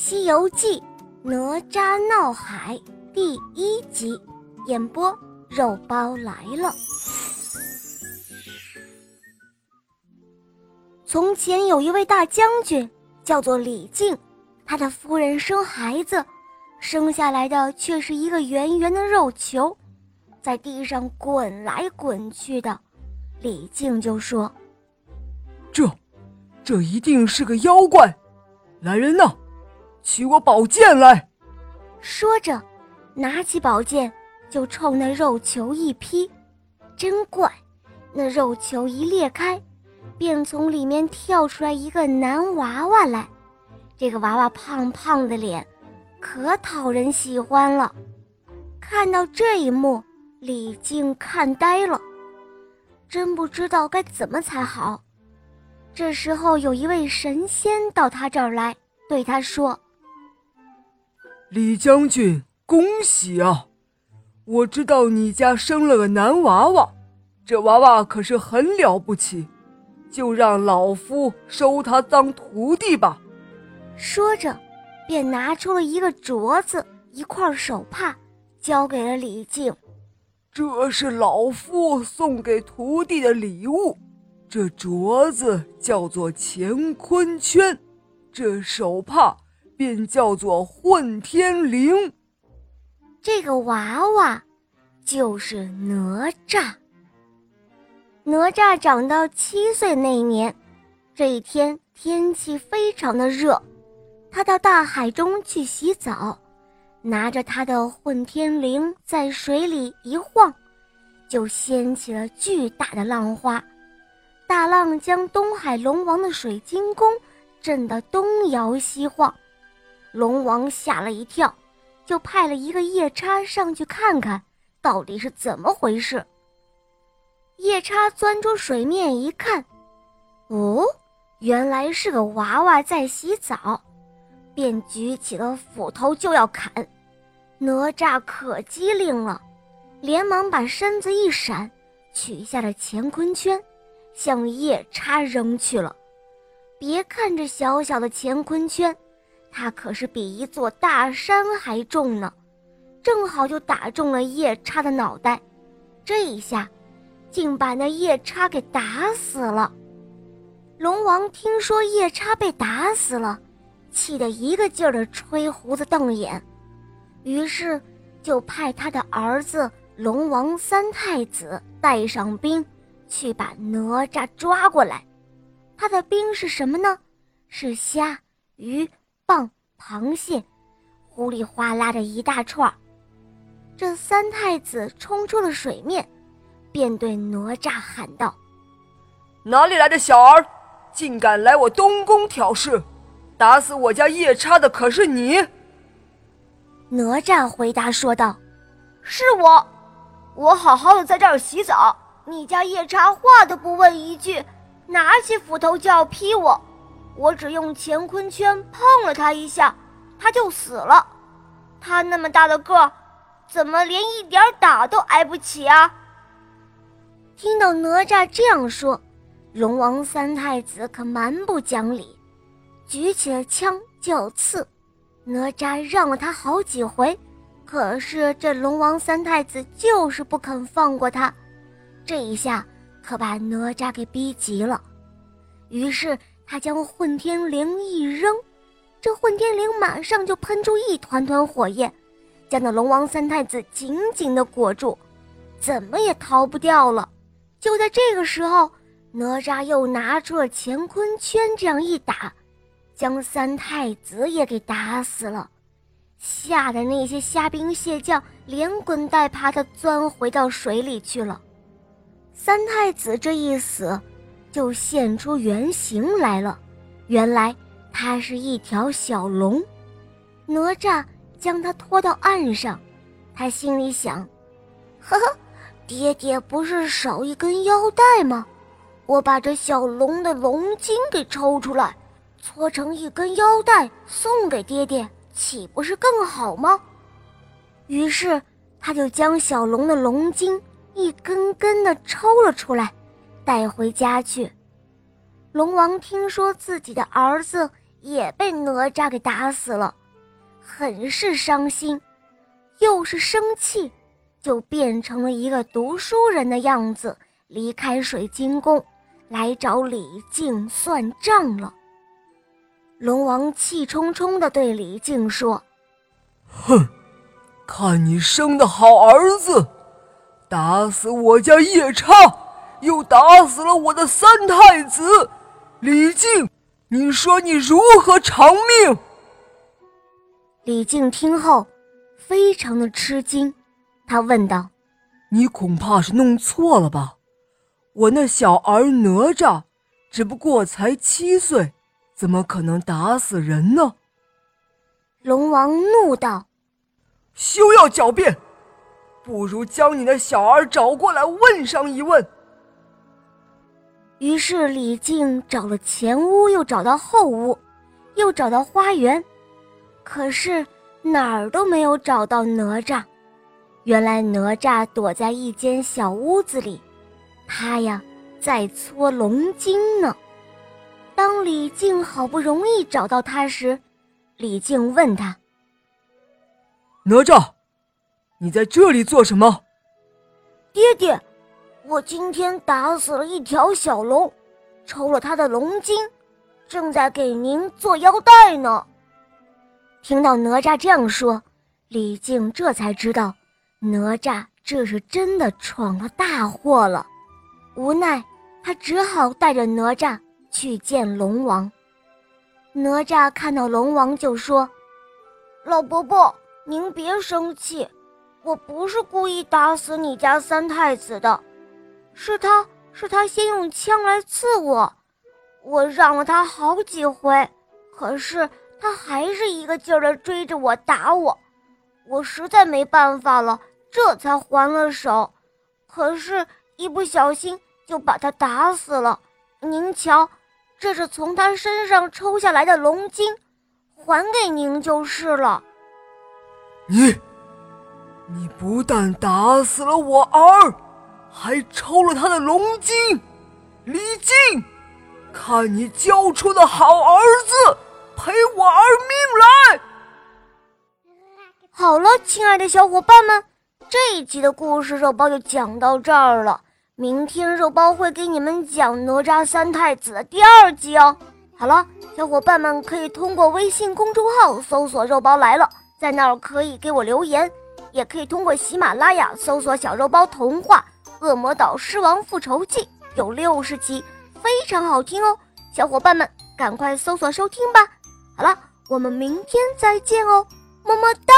西游记》哪吒闹海第一集，演播肉包来了。从前有一位大将军，叫做李靖，他的夫人生孩子，生下来的却是一个圆圆的肉球，在地上滚来滚去的。李靖就说：“这，这一定是个妖怪！来人呐！”取我宝剑来！说着，拿起宝剑就冲那肉球一劈。真怪，那肉球一裂开，便从里面跳出来一个男娃娃来。这个娃娃胖胖的脸，可讨人喜欢了。看到这一幕，李靖看呆了，真不知道该怎么才好。这时候，有一位神仙到他这儿来，对他说。李将军，恭喜啊！我知道你家生了个男娃娃，这娃娃可是很了不起，就让老夫收他当徒弟吧。说着，便拿出了一个镯子、一块手帕，交给了李靖。这是老夫送给徒弟的礼物。这镯子叫做乾坤圈，这手帕。便叫做混天绫。这个娃娃就是哪吒。哪吒长到七岁那年，这一天天气非常的热，他到大海中去洗澡，拿着他的混天绫在水里一晃，就掀起了巨大的浪花，大浪将东海龙王的水晶宫震得东摇西晃。龙王吓了一跳，就派了一个夜叉上去看看，到底是怎么回事。夜叉钻出水面一看，哦，原来是个娃娃在洗澡，便举起了斧头就要砍。哪吒可机灵了，连忙把身子一闪，取下了乾坤圈，向夜叉扔去了。别看这小小的乾坤圈。它可是比一座大山还重呢，正好就打中了夜叉的脑袋，这一下，竟把那夜叉给打死了。龙王听说夜叉被打死了，气得一个劲儿的吹胡子瞪眼，于是就派他的儿子龙王三太子带上兵，去把哪吒抓过来。他的兵是什么呢？是虾、鱼。蚌、螃蟹，呼里哗啦的一大串这三太子冲出了水面，便对哪吒喊道：“哪里来的小儿，竟敢来我东宫挑事？打死我家夜叉的可是你？”哪吒回答说道：“是我，我好好的在这儿洗澡，你家夜叉话都不问一句，拿起斧头就要劈我。”我只用乾坤圈碰了他一下，他就死了。他那么大的个儿，怎么连一点打都挨不起啊？听到哪吒这样说，龙王三太子可蛮不讲理，举起了枪就刺。哪吒让了他好几回，可是这龙王三太子就是不肯放过他。这一下可把哪吒给逼急了，于是。他将混天绫一扔，这混天绫马上就喷出一团团火焰，将那龙王三太子紧紧的裹住，怎么也逃不掉了。就在这个时候，哪吒又拿出了乾坤圈，这样一打，将三太子也给打死了，吓得那些虾兵蟹将连滚带爬的钻回到水里去了。三太子这一死。就现出原形来了，原来它是一条小龙。哪吒将它拖到岸上，他心里想：“呵呵，爹爹不是少一根腰带吗？我把这小龙的龙筋给抽出来，搓成一根腰带送给爹爹，岂不是更好吗？”于是他就将小龙的龙筋一根根的抽了出来。带回家去。龙王听说自己的儿子也被哪吒给打死了，很是伤心，又是生气，就变成了一个读书人的样子，离开水晶宫，来找李靖算账了。龙王气冲冲地对李靖说：“哼，看你生的好儿子，打死我家夜叉，又打死了我的三太子，李靖。”你说你如何偿命？李靖听后，非常的吃惊，他问道：“你恐怕是弄错了吧？我那小儿哪吒，只不过才七岁，怎么可能打死人呢？”龙王怒道：“休要狡辩，不如将你的小儿找过来问上一问。”于是李靖找了前屋，又找到后屋，又找到花园，可是哪儿都没有找到哪吒。原来哪吒躲在一间小屋子里，他呀在搓龙筋呢。当李靖好不容易找到他时，李靖问他：“哪吒，你在这里做什么？”爹爹。我今天打死了一条小龙，抽了他的龙筋，正在给您做腰带呢。听到哪吒这样说，李靖这才知道哪吒这是真的闯了大祸了。无奈，他只好带着哪吒去见龙王。哪吒看到龙王就说：“老伯伯，您别生气，我不是故意打死你家三太子的。”是他是他先用枪来刺我，我让了他好几回，可是他还是一个劲儿的追着我打我，我实在没办法了，这才还了手。可是，一不小心就把他打死了。您瞧，这是从他身上抽下来的龙筋，还给您就是了。你，你不但打死了我儿。还抽了他的龙筋，李靖，看你教出的好儿子，陪我儿命来！好了，亲爱的小伙伴们，这一集的故事肉包就讲到这儿了。明天肉包会给你们讲哪吒三太子的第二集哦。好了，小伙伴们可以通过微信公众号搜索“肉包来了”，在那儿可以给我留言，也可以通过喜马拉雅搜索“小肉包童话”。《恶魔岛狮王复仇记》有六十集，非常好听哦，小伙伴们赶快搜索收听吧。好了，我们明天再见哦，么么哒。